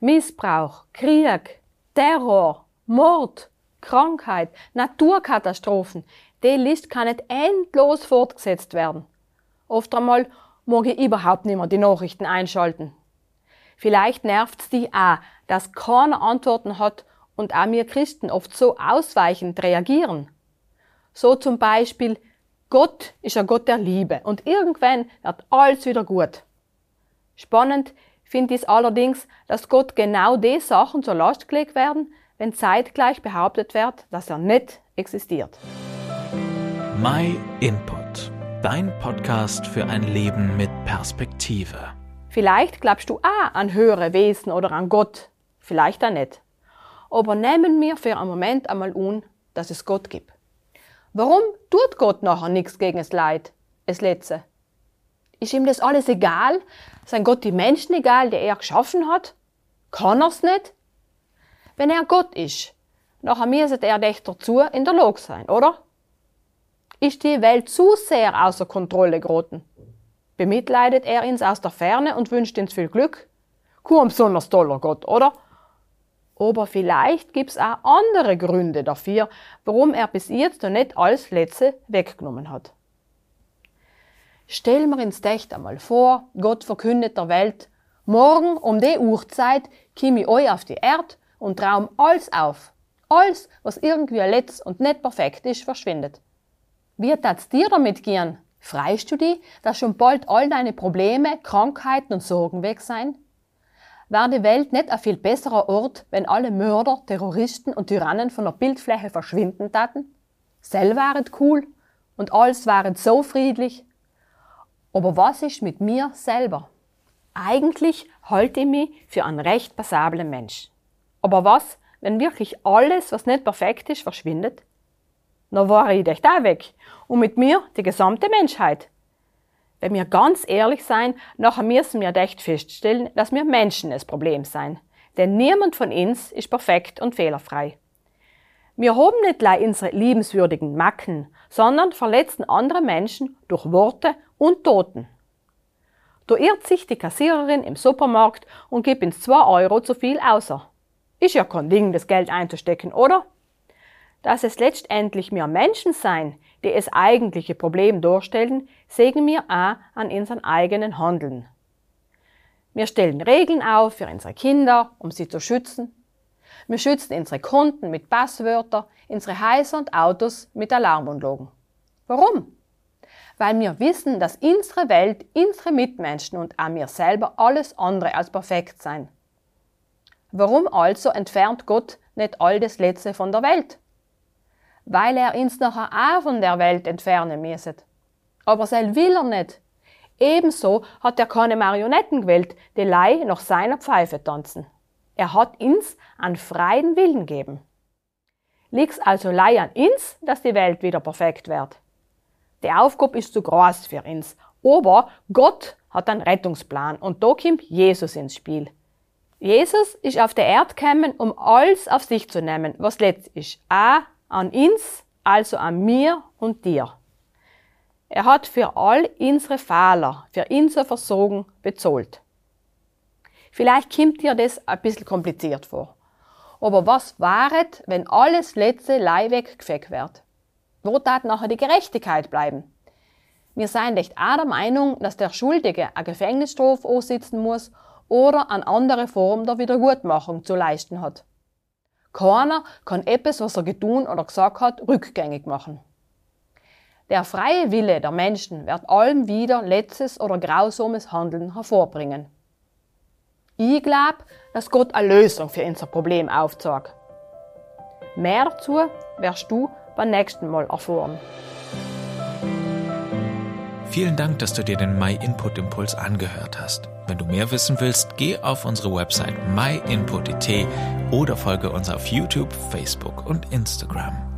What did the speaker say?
Missbrauch, Krieg, Terror, Mord, Krankheit, Naturkatastrophen. Die Liste kann nicht endlos fortgesetzt werden. Oft einmal mag ich überhaupt nicht mehr die Nachrichten einschalten. Vielleicht nervt's die auch, dass keiner Antworten hat und auch wir Christen oft so ausweichend reagieren. So zum Beispiel, Gott ist ein Gott der Liebe und irgendwann wird alles wieder gut. Spannend finde ich es allerdings, dass Gott genau die Sachen zur Last gelegt werden, wenn zeitgleich behauptet wird, dass er nicht existiert. My Input, dein Podcast für ein Leben mit Perspektive. Vielleicht glaubst du auch an höhere Wesen oder an Gott, vielleicht auch nicht. Aber nehmen wir für einen Moment einmal an, dass es Gott gibt. Warum tut Gott nachher nichts gegen das Leid, es Letzte? Ist ihm das alles egal? Sind Gott die Menschen egal, die er geschaffen hat? Kann er's nicht? Wenn er Gott ist, nachher müsste er dich dazu in der Lage sein, oder? Ist die Welt zu sehr außer Kontrolle geraten? Bemitleidet er uns aus der Ferne und wünscht uns viel Glück? Kaum besonders toller Gott, oder? Aber vielleicht gibt's auch andere Gründe dafür, warum er bis jetzt noch nicht alles Letzte weggenommen hat. Stell mir ins Dächt einmal vor, Gott verkündet der Welt, morgen um die Uhrzeit komme ich euch auf die Erde und traum alles auf. Alles, was irgendwie letzt und nicht perfekt ist, verschwindet. Wie tat's dir damit gehen? Freust du dich, dass schon bald all deine Probleme, Krankheiten und Sorgen weg sein? Wäre die Welt nicht ein viel besserer Ort, wenn alle Mörder, Terroristen und Tyrannen von der Bildfläche verschwinden taten? Sell wären cool und alles wären so friedlich. Aber was ist mit mir selber? Eigentlich halte ich mich für einen recht passablen Mensch. Aber was, wenn wirklich alles, was nicht perfekt ist, verschwindet? Na war ich echt da weg. Und mit mir die gesamte Menschheit. Wenn wir ganz ehrlich sein, nachher müssen wir echt feststellen, dass wir Menschen das Problem sein. Denn niemand von uns ist perfekt und fehlerfrei. Wir haben nicht nur unsere liebenswürdigen Macken, sondern verletzen andere Menschen durch Worte und Toten. Da irrt sich die Kassiererin im Supermarkt und gibt uns zwei Euro zu viel außer. Ist ja kein Ding, das Geld einzustecken, oder? Dass es letztendlich mehr Menschen sein, die das eigentliche Problem darstellen, sehen wir auch an unseren eigenen Handeln. Wir stellen Regeln auf für unsere Kinder, um sie zu schützen. Wir schützen unsere Konten mit Passwörtern, unsere Häuser und Autos mit Alarmanlagen. Warum? Weil wir wissen, dass unsere Welt, unsere Mitmenschen und auch wir selber alles andere als perfekt sein. Warum also entfernt Gott nicht all das Letzte von der Welt? weil er uns nachher auch von der Welt entfernen müsse. Aber sel will er nicht. Ebenso hat er keine Marionetten gewählt, die Lei nach seiner Pfeife tanzen. Er hat uns einen freien Willen gegeben. Liegt's also Lei an uns, dass die Welt wieder perfekt wird? Die Aufgabe ist zu groß für uns, aber Gott hat einen Rettungsplan und da kommt Jesus ins Spiel. Jesus ist auf der Erde gekommen, um alles auf sich zu nehmen, was letzt ist, auch an uns, also an mir und dir. Er hat für all unsere Fehler, für unser Versorgen bezahlt. Vielleicht kommt dir das ein bisschen kompliziert vor. Aber was wäret, wenn alles letzte Leih weggefegt wird? Wo tat nachher die Gerechtigkeit bleiben? Wir seien echt auch der Meinung, dass der Schuldige eine Gefängnisstrafe aussitzen muss oder eine andere Form der Wiedergutmachung zu leisten hat. Keiner kann etwas, was er getun oder gesagt hat, rückgängig machen. Der freie Wille der Menschen wird allem wieder letztes oder grausames Handeln hervorbringen. Ich glaube, dass Gott eine Lösung für unser Problem aufzeigt. Mehr dazu wirst du beim nächsten Mal erfahren. Vielen Dank, dass du dir den My Input Impuls angehört hast. Wenn du mehr wissen willst, geh auf unsere Website myinput.it oder folge uns auf YouTube, Facebook und Instagram.